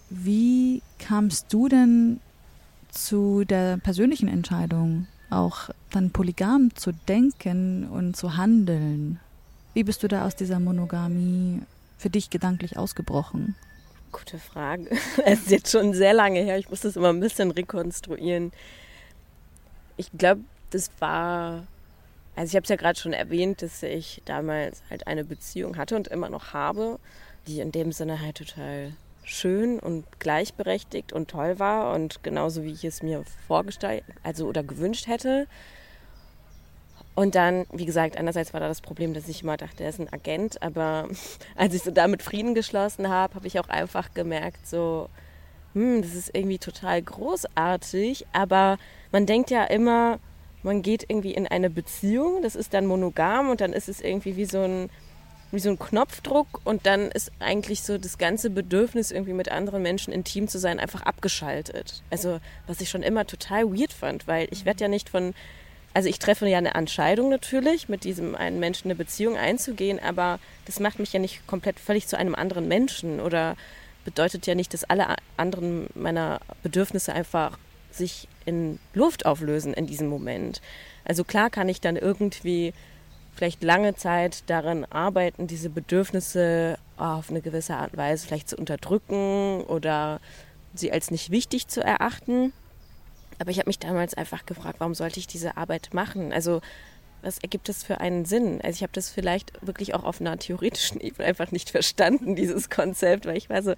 wie kamst du denn zu der persönlichen Entscheidung, auch dann polygam zu denken und zu handeln? Wie bist du da aus dieser Monogamie für dich gedanklich ausgebrochen? Gute Frage. Es ist jetzt schon sehr lange her. Ich muss das immer ein bisschen rekonstruieren. Ich glaube, das war. Also, ich habe es ja gerade schon erwähnt, dass ich damals halt eine Beziehung hatte und immer noch habe, die in dem Sinne halt total schön und gleichberechtigt und toll war und genauso wie ich es mir vorgestellt, also oder gewünscht hätte. Und dann, wie gesagt, einerseits war da das Problem, dass ich immer dachte, er ist ein Agent, aber als ich so damit Frieden geschlossen habe, habe ich auch einfach gemerkt, so, hm, das ist irgendwie total großartig, aber man denkt ja immer, man geht irgendwie in eine Beziehung, das ist dann monogam und dann ist es irgendwie wie so ein wie so ein Knopfdruck und dann ist eigentlich so das ganze Bedürfnis, irgendwie mit anderen Menschen intim zu sein, einfach abgeschaltet. Also, was ich schon immer total weird fand, weil ich werde ja nicht von also ich treffe ja eine Entscheidung natürlich, mit diesem einen Menschen eine Beziehung einzugehen, aber das macht mich ja nicht komplett völlig zu einem anderen Menschen oder bedeutet ja nicht, dass alle anderen meiner Bedürfnisse einfach sich in Luft auflösen in diesem Moment. Also klar kann ich dann irgendwie vielleicht lange Zeit daran arbeiten, diese Bedürfnisse auf eine gewisse Art und Weise vielleicht zu unterdrücken oder sie als nicht wichtig zu erachten. Aber ich habe mich damals einfach gefragt, warum sollte ich diese Arbeit machen? Also was ergibt das für einen Sinn? Also ich habe das vielleicht wirklich auch auf einer theoretischen Ebene einfach nicht verstanden, dieses Konzept, weil ich war so,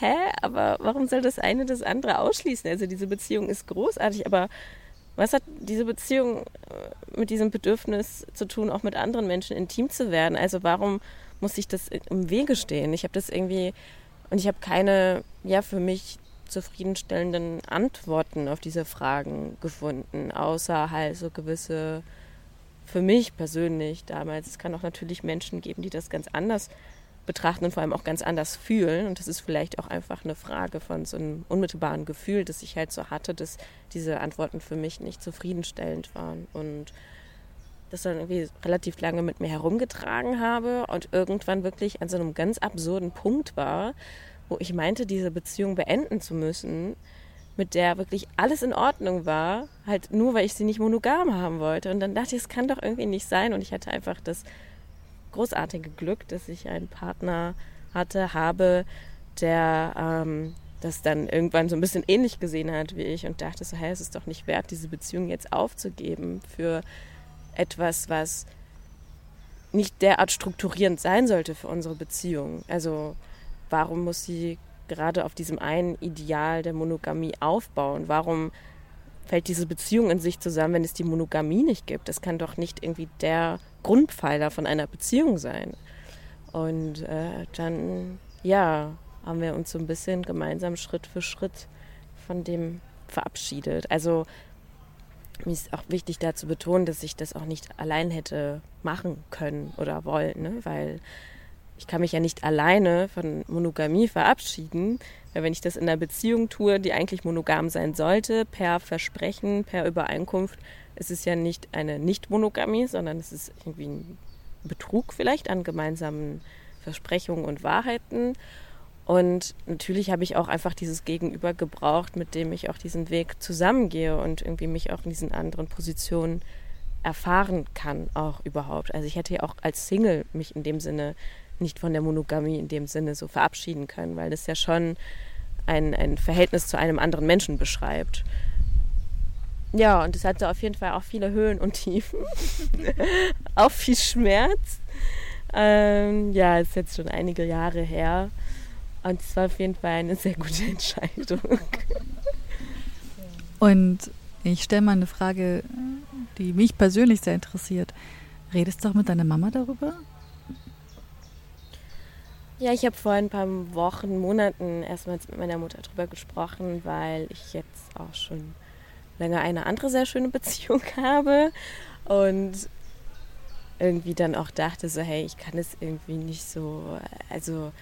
hä, aber warum soll das eine das andere ausschließen? Also diese Beziehung ist großartig, aber was hat diese Beziehung äh, mit diesem Bedürfnis zu tun, auch mit anderen Menschen intim zu werden? Also warum muss ich das im Wege stehen? Ich habe das irgendwie und ich habe keine, ja, für mich zufriedenstellenden Antworten auf diese Fragen gefunden, außer halt so gewisse, für mich persönlich damals, es kann auch natürlich Menschen geben, die das ganz anders betrachten und vor allem auch ganz anders fühlen. Und das ist vielleicht auch einfach eine Frage von so einem unmittelbaren Gefühl, das ich halt so hatte, dass diese Antworten für mich nicht zufriedenstellend waren. Und das dann irgendwie relativ lange mit mir herumgetragen habe und irgendwann wirklich an so einem ganz absurden Punkt war, wo ich meinte, diese Beziehung beenden zu müssen, mit der wirklich alles in Ordnung war, halt nur weil ich sie nicht monogam haben wollte. Und dann dachte ich, es kann doch irgendwie nicht sein. Und ich hatte einfach das großartige Glück, dass ich einen Partner hatte, habe, der ähm, das dann irgendwann so ein bisschen ähnlich gesehen hat wie ich und dachte so, hey, es ist doch nicht wert, diese Beziehung jetzt aufzugeben für etwas, was nicht derart strukturierend sein sollte für unsere Beziehung. Also warum muss sie gerade auf diesem einen Ideal der Monogamie aufbauen? Warum fällt diese Beziehung in sich zusammen, wenn es die Monogamie nicht gibt? Das kann doch nicht irgendwie der Grundpfeiler von einer Beziehung sein. Und äh, dann, ja, haben wir uns so ein bisschen gemeinsam Schritt für Schritt von dem verabschiedet. Also mir ist auch wichtig da zu betonen, dass ich das auch nicht allein hätte machen können oder wollen, ne? weil ich kann mich ja nicht alleine von Monogamie verabschieden, weil wenn ich das in einer Beziehung tue, die eigentlich monogam sein sollte, per Versprechen, per Übereinkunft, ist es ja nicht eine Nicht-Monogamie, sondern es ist irgendwie ein Betrug vielleicht an gemeinsamen Versprechungen und Wahrheiten. Und natürlich habe ich auch einfach dieses Gegenüber gebraucht, mit dem ich auch diesen Weg zusammengehe und irgendwie mich auch in diesen anderen Positionen erfahren kann, auch überhaupt. Also ich hätte ja auch als Single mich in dem Sinne nicht von der Monogamie in dem Sinne so verabschieden können, weil das ja schon ein, ein Verhältnis zu einem anderen Menschen beschreibt. Ja, und es hatte auf jeden Fall auch viele Höhen und Tiefen, auch viel Schmerz. Ähm, ja, ist jetzt schon einige Jahre her. Und es war auf jeden Fall eine sehr gute Entscheidung. Und ich stelle mal eine Frage, die mich persönlich sehr interessiert. Redest du auch mit deiner Mama darüber? Ja, ich habe vor ein paar Wochen, Monaten erstmals mit meiner Mutter darüber gesprochen, weil ich jetzt auch schon länger eine andere sehr schöne Beziehung habe und irgendwie dann auch dachte so, hey, ich kann es irgendwie nicht so, also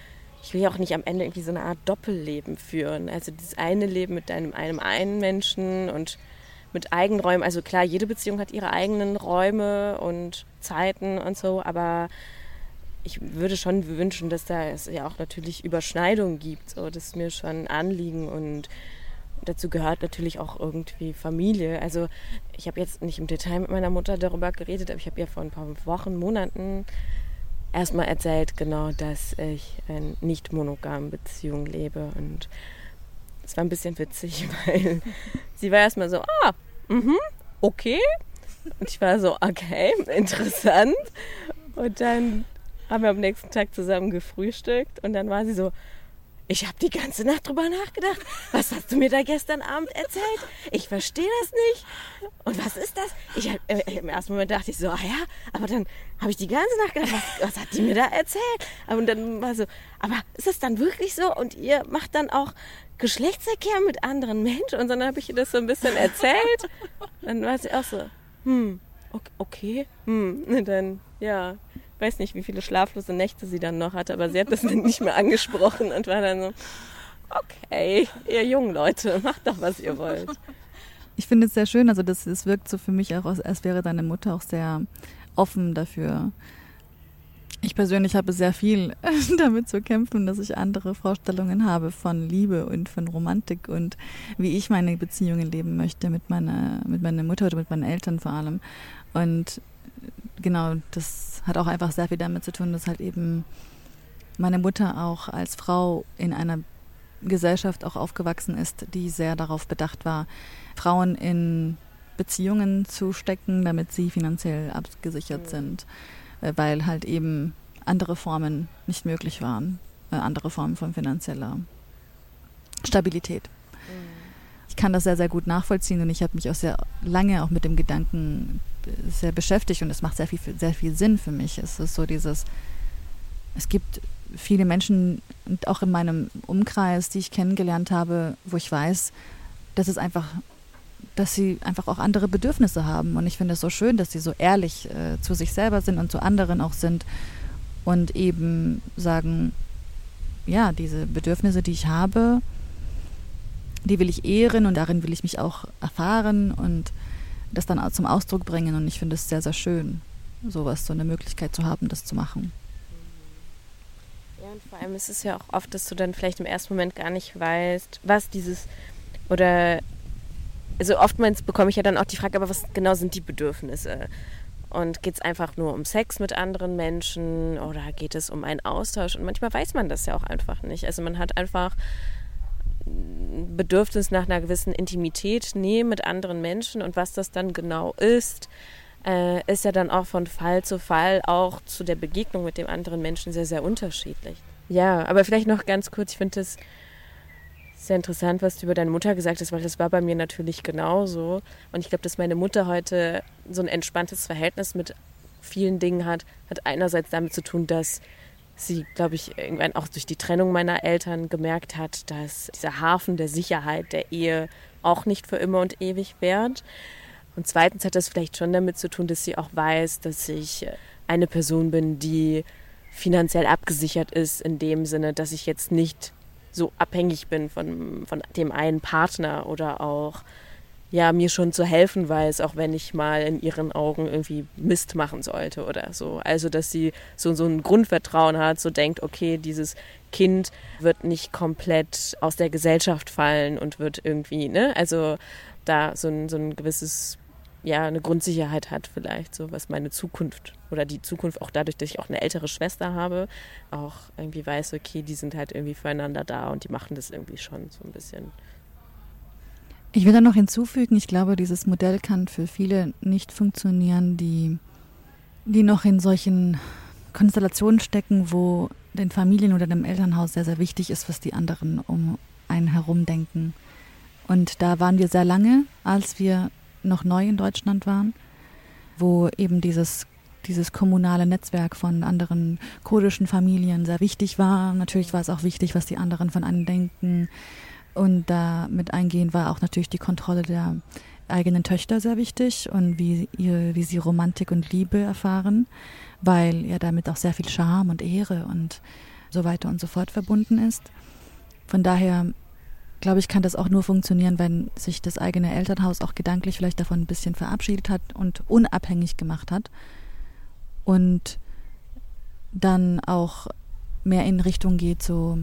ich will ja auch nicht am Ende irgendwie so eine Art Doppelleben führen. Also das eine Leben mit einem, einem einen Menschen und mit Eigenräumen. Also klar, jede Beziehung hat ihre eigenen Räume und Zeiten und so, aber ich würde schon wünschen, dass da es ja auch natürlich Überschneidungen gibt. So, das ist mir schon ein Anliegen und dazu gehört natürlich auch irgendwie Familie. Also ich habe jetzt nicht im Detail mit meiner Mutter darüber geredet, aber ich habe ihr vor ein paar Wochen, Monaten erstmal erzählt, genau, dass ich in nicht monogamen Beziehung lebe. Und es war ein bisschen witzig, weil sie war erstmal so, ah, mhm, okay. Und ich war so, okay, interessant. Und dann haben wir am nächsten Tag zusammen gefrühstückt und dann war sie so, ich habe die ganze Nacht drüber nachgedacht. Was hast du mir da gestern Abend erzählt? Ich verstehe das nicht. Und was ist das? Ich hab, äh, Im ersten Moment dachte ich so, ah ja, aber dann habe ich die ganze Nacht gedacht, was, was hat die mir da erzählt? Und dann war so, aber ist das dann wirklich so? Und ihr macht dann auch Geschlechtsverkehr mit anderen Menschen? Und dann habe ich ihr das so ein bisschen erzählt. Dann war sie auch so, hm, okay, hm. Und dann, ja, weiß nicht, wie viele schlaflose Nächte sie dann noch hatte, aber sie hat das nicht mehr angesprochen und war dann so, okay, ihr jungen Leute, macht doch, was ihr wollt. Ich finde es sehr schön, also das, das wirkt so für mich auch, als wäre deine Mutter auch sehr offen dafür. Ich persönlich habe sehr viel damit zu kämpfen, dass ich andere Vorstellungen habe von Liebe und von Romantik und wie ich meine Beziehungen leben möchte mit meiner, mit meiner Mutter oder mit meinen Eltern vor allem. Und genau, das hat auch einfach sehr viel damit zu tun, dass halt eben meine Mutter auch als Frau in einer Gesellschaft auch aufgewachsen ist, die sehr darauf bedacht war, Frauen in Beziehungen zu stecken, damit sie finanziell abgesichert sind, äh, weil halt eben andere Formen nicht möglich waren, äh, andere Formen von finanzieller Stabilität. Mhm. Ich kann das sehr, sehr gut nachvollziehen und ich habe mich auch sehr lange auch mit dem Gedanken sehr beschäftigt und es macht sehr viel, sehr viel Sinn für mich. Es ist so dieses, es gibt viele Menschen auch in meinem Umkreis, die ich kennengelernt habe, wo ich weiß, dass es einfach, dass sie einfach auch andere Bedürfnisse haben. Und ich finde es so schön, dass sie so ehrlich äh, zu sich selber sind und zu anderen auch sind und eben sagen, ja, diese Bedürfnisse, die ich habe, die will ich ehren und darin will ich mich auch erfahren und das dann zum Ausdruck bringen. Und ich finde es sehr, sehr schön, sowas, so eine Möglichkeit zu haben, das zu machen. Ja, und vor allem ist es ja auch oft, dass du dann vielleicht im ersten Moment gar nicht weißt, was dieses Oder also oftmals bekomme ich ja dann auch die Frage, aber was genau sind die Bedürfnisse? Und geht es einfach nur um Sex mit anderen Menschen oder geht es um einen Austausch? Und manchmal weiß man das ja auch einfach nicht. Also man hat einfach Bedürfnis nach einer gewissen Intimität, Nähe mit anderen Menschen und was das dann genau ist, äh, ist ja dann auch von Fall zu Fall auch zu der Begegnung mit dem anderen Menschen sehr, sehr unterschiedlich. Ja, aber vielleicht noch ganz kurz, ich finde es sehr interessant, was du über deine Mutter gesagt hast, weil das war bei mir natürlich genauso. Und ich glaube, dass meine Mutter heute so ein entspanntes Verhältnis mit vielen Dingen hat, hat einerseits damit zu tun, dass sie, glaube ich, irgendwann auch durch die Trennung meiner Eltern gemerkt hat, dass dieser Hafen der Sicherheit der Ehe auch nicht für immer und ewig währt. Und zweitens hat das vielleicht schon damit zu tun, dass sie auch weiß, dass ich eine Person bin, die finanziell abgesichert ist, in dem Sinne, dass ich jetzt nicht so abhängig bin von, von dem einen Partner oder auch ja, mir schon zu helfen weiß, auch wenn ich mal in ihren Augen irgendwie Mist machen sollte oder so. Also, dass sie so, so ein Grundvertrauen hat, so denkt, okay, dieses Kind wird nicht komplett aus der Gesellschaft fallen und wird irgendwie, ne, also da so ein, so ein gewisses ja, eine Grundsicherheit hat vielleicht, so was meine Zukunft oder die Zukunft auch dadurch, dass ich auch eine ältere Schwester habe, auch irgendwie weiß, okay, die sind halt irgendwie füreinander da und die machen das irgendwie schon so ein bisschen. Ich will da noch hinzufügen, ich glaube, dieses Modell kann für viele nicht funktionieren, die, die noch in solchen Konstellationen stecken, wo den Familien oder dem Elternhaus sehr, sehr wichtig ist, was die anderen um einen herum denken. Und da waren wir sehr lange, als wir noch neu in Deutschland waren, wo eben dieses dieses kommunale Netzwerk von anderen kurdischen Familien sehr wichtig war. Natürlich war es auch wichtig, was die anderen von einem denken. Und da mit eingehen war auch natürlich die Kontrolle der eigenen Töchter sehr wichtig und wie, ihr, wie sie Romantik und Liebe erfahren, weil ja damit auch sehr viel Charme und Ehre und so weiter und so fort verbunden ist. Von daher glaube ich, kann das auch nur funktionieren, wenn sich das eigene Elternhaus auch gedanklich vielleicht davon ein bisschen verabschiedet hat und unabhängig gemacht hat und dann auch mehr in Richtung geht, so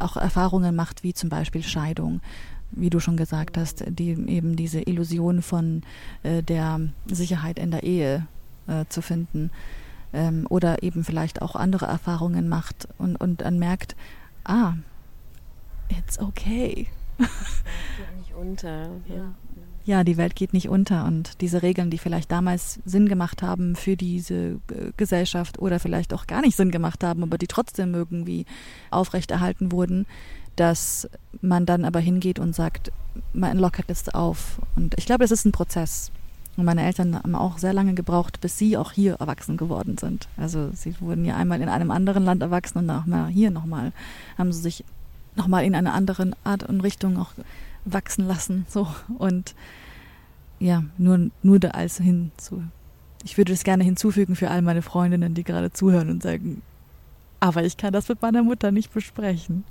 auch Erfahrungen macht, wie zum Beispiel Scheidung, wie du schon gesagt hast, die eben diese Illusion von äh, der Sicherheit in der Ehe äh, zu finden ähm, oder eben vielleicht auch andere Erfahrungen macht und, und dann merkt, ah, it's okay nicht unter. Ja. Ja, die Welt geht nicht unter und diese Regeln, die vielleicht damals Sinn gemacht haben für diese äh, Gesellschaft oder vielleicht auch gar nicht Sinn gemacht haben, aber die trotzdem irgendwie aufrechterhalten wurden, dass man dann aber hingeht und sagt, man lockert es auf. Und ich glaube, es ist ein Prozess. Und meine Eltern haben auch sehr lange gebraucht, bis sie auch hier erwachsen geworden sind. Also sie wurden ja einmal in einem anderen Land erwachsen und auch mal hier nochmal haben sie sich nochmal in einer anderen Art und Richtung auch wachsen lassen. So und ja, nur, nur da als hinzu. Ich würde es gerne hinzufügen für all meine Freundinnen, die gerade zuhören und sagen, aber ich kann das mit meiner Mutter nicht besprechen.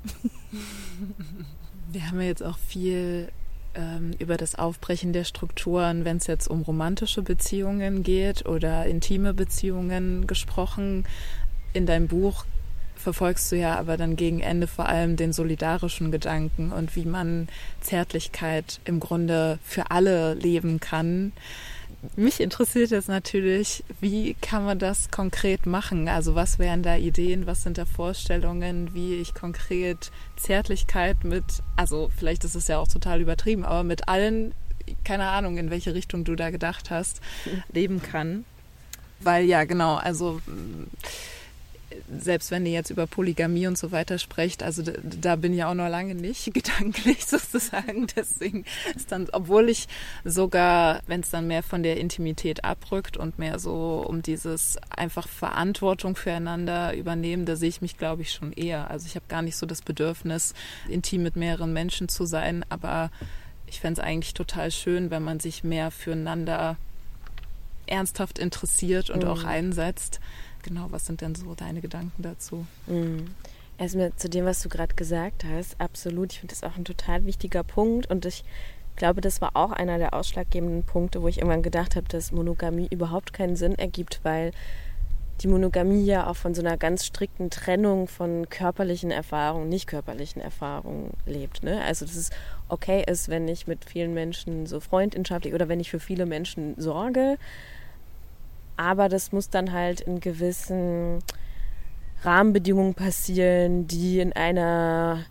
Wir haben ja jetzt auch viel ähm, über das Aufbrechen der Strukturen, wenn es jetzt um romantische Beziehungen geht oder intime Beziehungen gesprochen. In deinem Buch verfolgst du ja aber dann gegen Ende vor allem den solidarischen Gedanken und wie man Zärtlichkeit im Grunde für alle leben kann. Mich interessiert jetzt natürlich, wie kann man das konkret machen? Also was wären da Ideen, was sind da Vorstellungen, wie ich konkret Zärtlichkeit mit, also vielleicht ist es ja auch total übertrieben, aber mit allen, keine Ahnung, in welche Richtung du da gedacht hast, leben kann. Weil ja, genau, also selbst wenn ihr jetzt über Polygamie und so weiter sprecht, also da, da bin ich auch noch lange nicht gedanklich sozusagen. Deswegen ist dann, obwohl ich sogar, wenn es dann mehr von der Intimität abrückt und mehr so um dieses einfach Verantwortung füreinander übernehmen, da sehe ich mich, glaube ich, schon eher. Also ich habe gar nicht so das Bedürfnis, intim mit mehreren Menschen zu sein, aber ich fände es eigentlich total schön, wenn man sich mehr füreinander ernsthaft interessiert und mhm. auch einsetzt genau, was sind denn so deine Gedanken dazu? Mhm. Erstmal zu dem, was du gerade gesagt hast, absolut. Ich finde das auch ein total wichtiger Punkt und ich glaube, das war auch einer der ausschlaggebenden Punkte, wo ich irgendwann gedacht habe, dass Monogamie überhaupt keinen Sinn ergibt, weil die Monogamie ja auch von so einer ganz strikten Trennung von körperlichen Erfahrungen, nicht körperlichen Erfahrungen lebt. Ne? Also dass es okay ist, wenn ich mit vielen Menschen so freundschaftlich oder wenn ich für viele Menschen sorge, aber das muss dann halt in gewissen Rahmenbedingungen passieren, die in einer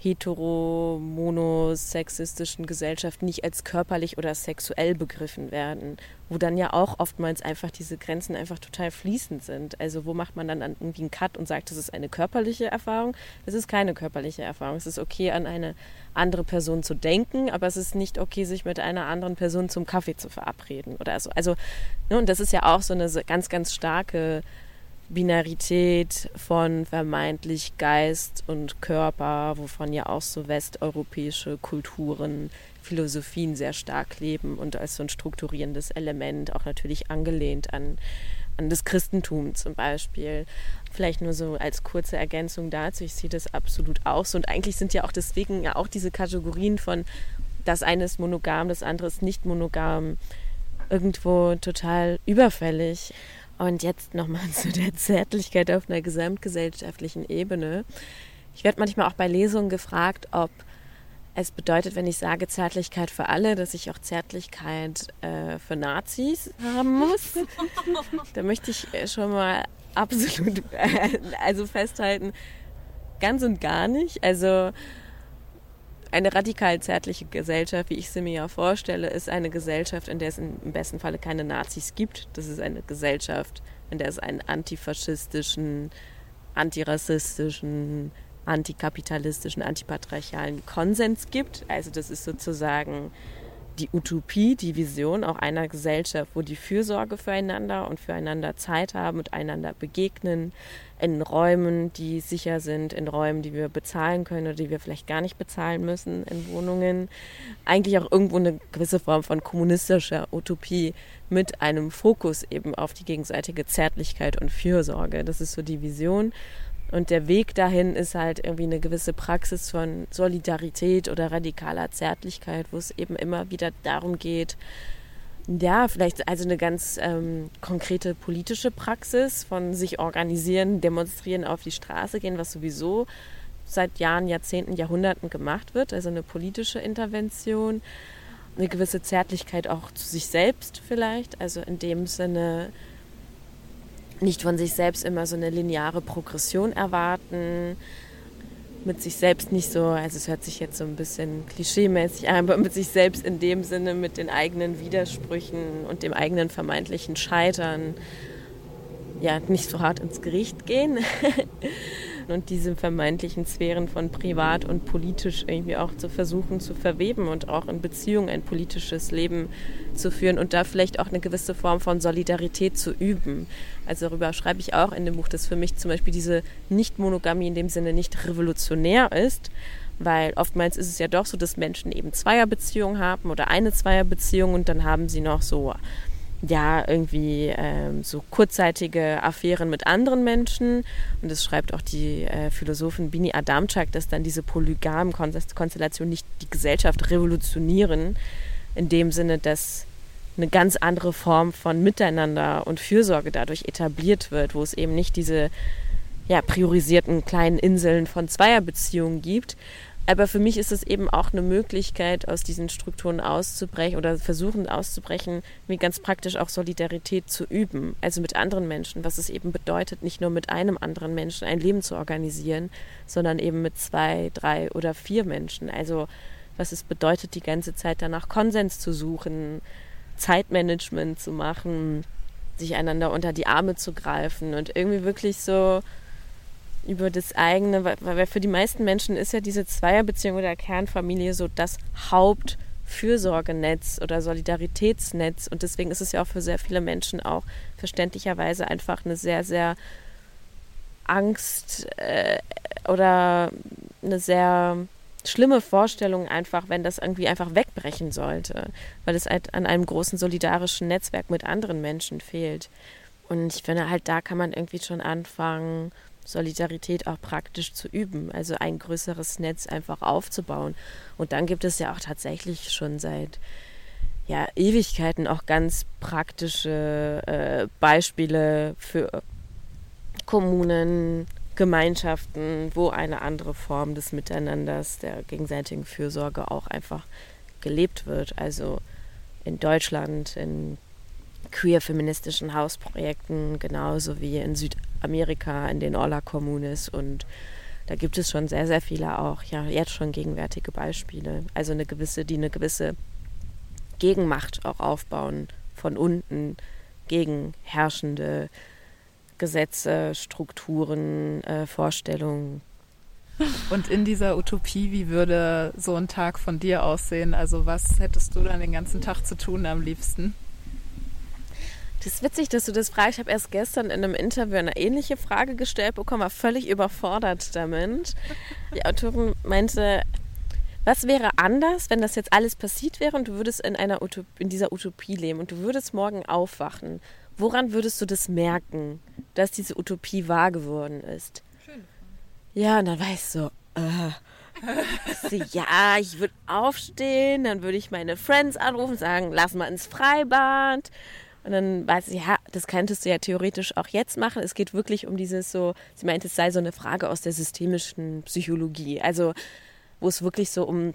hetero-monosexistischen Gesellschaft nicht als körperlich oder sexuell begriffen werden, wo dann ja auch oftmals einfach diese Grenzen einfach total fließend sind. Also wo macht man dann irgendwie einen Cut und sagt, das ist eine körperliche Erfahrung? Es ist keine körperliche Erfahrung. Es ist okay, an eine andere Person zu denken, aber es ist nicht okay, sich mit einer anderen Person zum Kaffee zu verabreden oder so. Also, ne, und das ist ja auch so eine ganz, ganz starke Binarität von vermeintlich Geist und Körper, wovon ja auch so westeuropäische Kulturen, Philosophien sehr stark leben und als so ein strukturierendes Element auch natürlich angelehnt an, an das Christentum zum Beispiel. Vielleicht nur so als kurze Ergänzung dazu, ich sehe das absolut auch so. Und eigentlich sind ja auch deswegen ja auch diese Kategorien von das eine ist monogam, das andere ist nicht monogam irgendwo total überfällig. Und jetzt nochmal zu der Zärtlichkeit auf einer gesamtgesellschaftlichen Ebene. Ich werde manchmal auch bei Lesungen gefragt, ob es bedeutet, wenn ich sage Zärtlichkeit für alle, dass ich auch Zärtlichkeit äh, für Nazis haben muss. da möchte ich äh, schon mal absolut äh, also festhalten, ganz und gar nicht. Also eine radikal zärtliche Gesellschaft, wie ich sie mir ja vorstelle, ist eine Gesellschaft, in der es im besten Falle keine Nazis gibt. Das ist eine Gesellschaft, in der es einen antifaschistischen, antirassistischen, antikapitalistischen, antipatriarchalen Konsens gibt. Also das ist sozusagen die Utopie, die Vision auch einer Gesellschaft, wo die Fürsorge füreinander und füreinander Zeit haben und einander begegnen, in Räumen, die sicher sind, in Räumen, die wir bezahlen können oder die wir vielleicht gar nicht bezahlen müssen, in Wohnungen. Eigentlich auch irgendwo eine gewisse Form von kommunistischer Utopie mit einem Fokus eben auf die gegenseitige Zärtlichkeit und Fürsorge. Das ist so die Vision. Und der Weg dahin ist halt irgendwie eine gewisse Praxis von Solidarität oder radikaler Zärtlichkeit, wo es eben immer wieder darum geht, ja, vielleicht also eine ganz ähm, konkrete politische Praxis von sich organisieren, demonstrieren, auf die Straße gehen, was sowieso seit Jahren, Jahrzehnten, Jahrhunderten gemacht wird, also eine politische Intervention, eine gewisse Zärtlichkeit auch zu sich selbst vielleicht, also in dem Sinne nicht von sich selbst immer so eine lineare Progression erwarten, mit sich selbst nicht so, also es hört sich jetzt so ein bisschen klischeemäßig an, aber mit sich selbst in dem Sinne mit den eigenen Widersprüchen und dem eigenen vermeintlichen Scheitern ja nicht so hart ins Gericht gehen und diese vermeintlichen Sphären von privat und politisch irgendwie auch zu versuchen zu verweben und auch in Beziehung ein politisches Leben zu führen und da vielleicht auch eine gewisse Form von Solidarität zu üben. Also darüber schreibe ich auch in dem Buch, dass für mich zum Beispiel diese Nicht-Monogamie in dem Sinne nicht revolutionär ist, weil oftmals ist es ja doch so, dass Menschen eben Zweierbeziehungen haben oder eine Zweierbeziehung und dann haben sie noch so ja, irgendwie ähm, so kurzzeitige Affären mit anderen Menschen. Und das schreibt auch die äh, Philosophin Bini Adamczak, dass dann diese polygamen Konstellationen nicht die Gesellschaft revolutionieren, in dem Sinne, dass eine ganz andere Form von Miteinander und Fürsorge dadurch etabliert wird, wo es eben nicht diese ja, priorisierten kleinen Inseln von Zweierbeziehungen gibt, aber für mich ist es eben auch eine Möglichkeit, aus diesen Strukturen auszubrechen oder versuchen auszubrechen, wie ganz praktisch auch Solidarität zu üben, also mit anderen Menschen, was es eben bedeutet, nicht nur mit einem anderen Menschen ein Leben zu organisieren, sondern eben mit zwei, drei oder vier Menschen. Also was es bedeutet, die ganze Zeit danach Konsens zu suchen, Zeitmanagement zu machen, sich einander unter die Arme zu greifen und irgendwie wirklich so über das eigene, weil für die meisten Menschen ist ja diese Zweierbeziehung oder Kernfamilie so das Hauptfürsorgenetz oder Solidaritätsnetz und deswegen ist es ja auch für sehr viele Menschen auch verständlicherweise einfach eine sehr, sehr Angst äh, oder eine sehr schlimme Vorstellung einfach, wenn das irgendwie einfach wegbrechen sollte, weil es halt an einem großen solidarischen Netzwerk mit anderen Menschen fehlt. Und ich finde halt, da kann man irgendwie schon anfangen, Solidarität auch praktisch zu üben, also ein größeres Netz einfach aufzubauen. Und dann gibt es ja auch tatsächlich schon seit ja, Ewigkeiten auch ganz praktische äh, Beispiele für Kommunen, Gemeinschaften, wo eine andere Form des Miteinanders, der gegenseitigen Fürsorge auch einfach gelebt wird. Also in Deutschland, in queer-feministischen Hausprojekten, genauso wie in Südamerika, in den Orla-Kommunes und da gibt es schon sehr, sehr viele auch, ja, jetzt schon gegenwärtige Beispiele. Also eine gewisse, die eine gewisse Gegenmacht auch aufbauen von unten gegen herrschende Gesetze, Strukturen, äh, Vorstellungen. Und in dieser Utopie, wie würde so ein Tag von dir aussehen? Also was hättest du dann den ganzen Tag zu tun am liebsten? Das ist witzig, dass du das fragst. Ich habe erst gestern in einem Interview eine ähnliche Frage gestellt bekommen, war völlig überfordert damit. Die Autorin meinte, was wäre anders, wenn das jetzt alles passiert wäre und du würdest in, einer Utop in dieser Utopie leben und du würdest morgen aufwachen? Woran würdest du das merken, dass diese Utopie wahr geworden ist? Schön. Ja, und dann war ich so, äh, ja, ich würde aufstehen, dann würde ich meine Friends anrufen, sagen, lass mal ins Freibad. Und dann weiß ich, ja, das könntest du ja theoretisch auch jetzt machen. Es geht wirklich um dieses so, sie meint, es sei so eine Frage aus der systemischen Psychologie. Also, wo es wirklich so um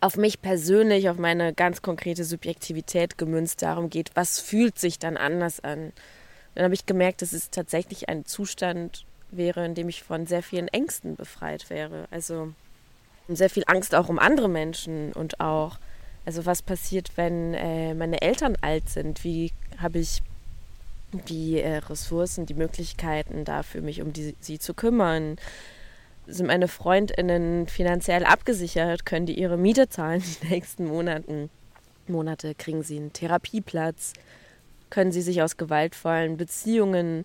auf mich persönlich, auf meine ganz konkrete Subjektivität gemünzt darum geht, was fühlt sich dann anders an. Dann habe ich gemerkt, dass es tatsächlich ein Zustand wäre, in dem ich von sehr vielen Ängsten befreit wäre. Also sehr viel Angst auch um andere Menschen und auch also was passiert, wenn äh, meine Eltern alt sind? Wie habe ich die äh, Ressourcen, die Möglichkeiten dafür, mich um die, sie zu kümmern? Sind meine Freundinnen finanziell abgesichert? Können die ihre Miete zahlen die nächsten Monaten? Monate? Kriegen sie einen Therapieplatz? Können sie sich aus gewaltvollen Beziehungen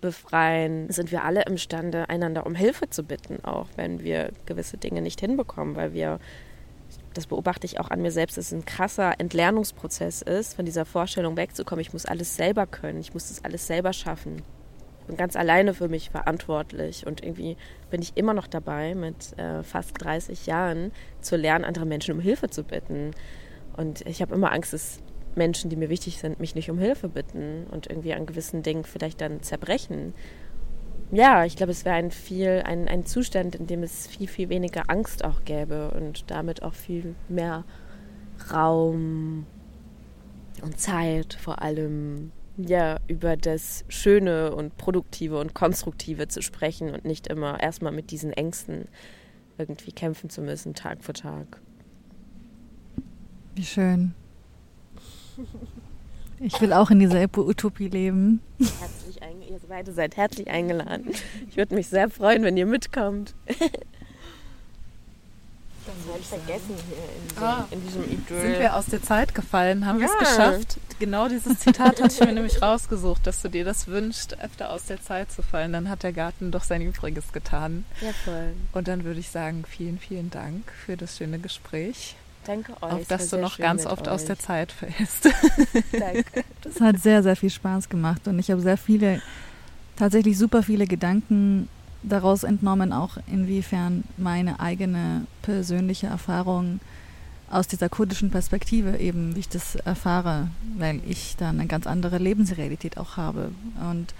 befreien? Sind wir alle imstande, einander um Hilfe zu bitten, auch wenn wir gewisse Dinge nicht hinbekommen, weil wir das beobachte ich auch an mir selbst, dass es ein krasser Entlernungsprozess ist, von dieser Vorstellung wegzukommen, ich muss alles selber können, ich muss das alles selber schaffen. Ich bin ganz alleine für mich verantwortlich und irgendwie bin ich immer noch dabei, mit äh, fast 30 Jahren zu lernen, andere Menschen um Hilfe zu bitten. Und ich habe immer Angst, dass Menschen, die mir wichtig sind, mich nicht um Hilfe bitten und irgendwie an gewissen Dingen vielleicht dann zerbrechen ja, ich glaube, es wäre ein viel, ein, ein Zustand, in dem es viel, viel weniger Angst auch gäbe und damit auch viel mehr Raum und Zeit vor allem ja über das Schöne und Produktive und Konstruktive zu sprechen und nicht immer erstmal mit diesen Ängsten irgendwie kämpfen zu müssen, Tag für Tag. Wie schön. Ich will auch in dieser Utopie leben. Herzlich ihr beide seid herzlich eingeladen. Ich würde mich sehr freuen, wenn ihr mitkommt. Das vergessen hier in, diesem, ah, in diesem Idyll. Sind wir aus der Zeit gefallen? Haben ja. wir es geschafft? Genau dieses Zitat hatte ich mir nämlich rausgesucht, dass du dir das wünschst, öfter aus der Zeit zu fallen. Dann hat der Garten doch sein Übriges getan. Ja, voll. Und dann würde ich sagen, vielen, vielen Dank für das schöne Gespräch. Danke euch. Auf dass du noch ganz oft euch. aus der Zeit fällst. Danke. Das hat sehr, sehr viel Spaß gemacht und ich habe sehr viele, tatsächlich super viele Gedanken daraus entnommen, auch inwiefern meine eigene persönliche Erfahrung aus dieser kurdischen Perspektive eben, wie ich das erfahre, weil ich da eine ganz andere Lebensrealität auch habe und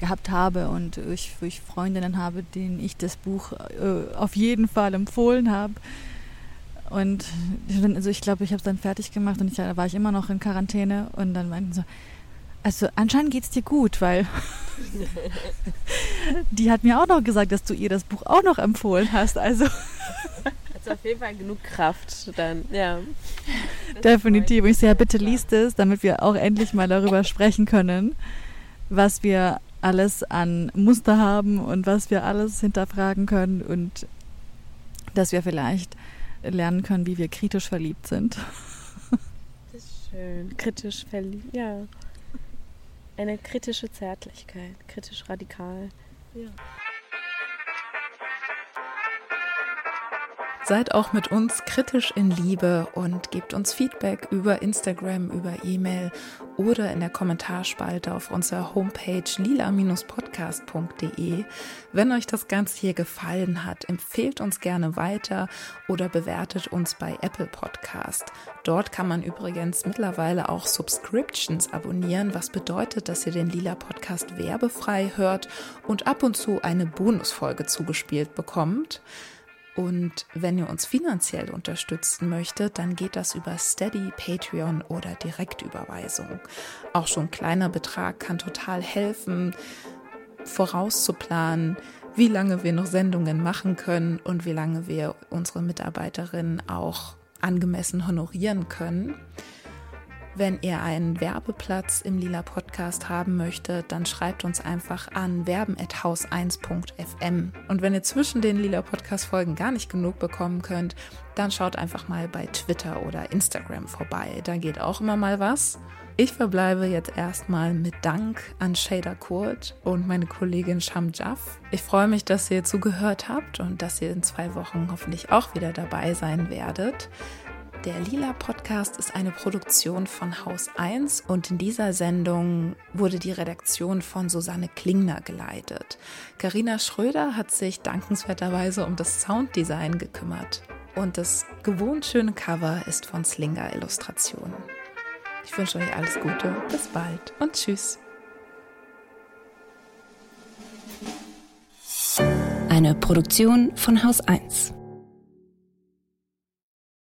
gehabt habe und ich, ich Freundinnen habe, denen ich das Buch äh, auf jeden Fall empfohlen habe und also ich glaube, ich habe es dann fertig gemacht und ich, da war ich immer noch in Quarantäne und dann meinten so, also anscheinend geht es dir gut, weil die hat mir auch noch gesagt, dass du ihr das Buch auch noch empfohlen hast. Also hat auf jeden Fall genug Kraft dann, ja. Definitiv. Und ich sehe, ja, bitte liest es, damit wir auch endlich mal darüber sprechen können, was wir alles an Muster haben und was wir alles hinterfragen können und dass wir vielleicht lernen können, wie wir kritisch verliebt sind. Das ist schön. Kritisch verliebt, ja. Eine kritische Zärtlichkeit, kritisch radikal. Ja. Seid auch mit uns kritisch in Liebe und gebt uns Feedback über Instagram, über E-Mail oder in der Kommentarspalte auf unserer Homepage lila-podcast.de. Wenn euch das Ganze hier gefallen hat, empfehlt uns gerne weiter oder bewertet uns bei Apple Podcast. Dort kann man übrigens mittlerweile auch Subscriptions abonnieren, was bedeutet, dass ihr den Lila Podcast werbefrei hört und ab und zu eine Bonusfolge zugespielt bekommt. Und wenn ihr uns finanziell unterstützen möchtet, dann geht das über Steady, Patreon oder Direktüberweisung. Auch schon ein kleiner Betrag kann total helfen, vorauszuplanen, wie lange wir noch Sendungen machen können und wie lange wir unsere Mitarbeiterinnen auch angemessen honorieren können. Wenn ihr einen Werbeplatz im Lila Podcast haben möchtet, dann schreibt uns einfach an werben.haus1.fm. Und wenn ihr zwischen den Lila Podcast Folgen gar nicht genug bekommen könnt, dann schaut einfach mal bei Twitter oder Instagram vorbei. Da geht auch immer mal was. Ich verbleibe jetzt erstmal mit Dank an Shader Kurt und meine Kollegin Sham Jaff. Ich freue mich, dass ihr zugehört habt und dass ihr in zwei Wochen hoffentlich auch wieder dabei sein werdet. Der Lila Podcast ist eine Produktion von Haus 1 und in dieser Sendung wurde die Redaktion von Susanne Klingner geleitet. Karina Schröder hat sich dankenswerterweise um das Sounddesign gekümmert. Und das gewohnt schöne Cover ist von Slinger Illustrationen. Ich wünsche euch alles Gute, bis bald und tschüss. Eine Produktion von Haus 1.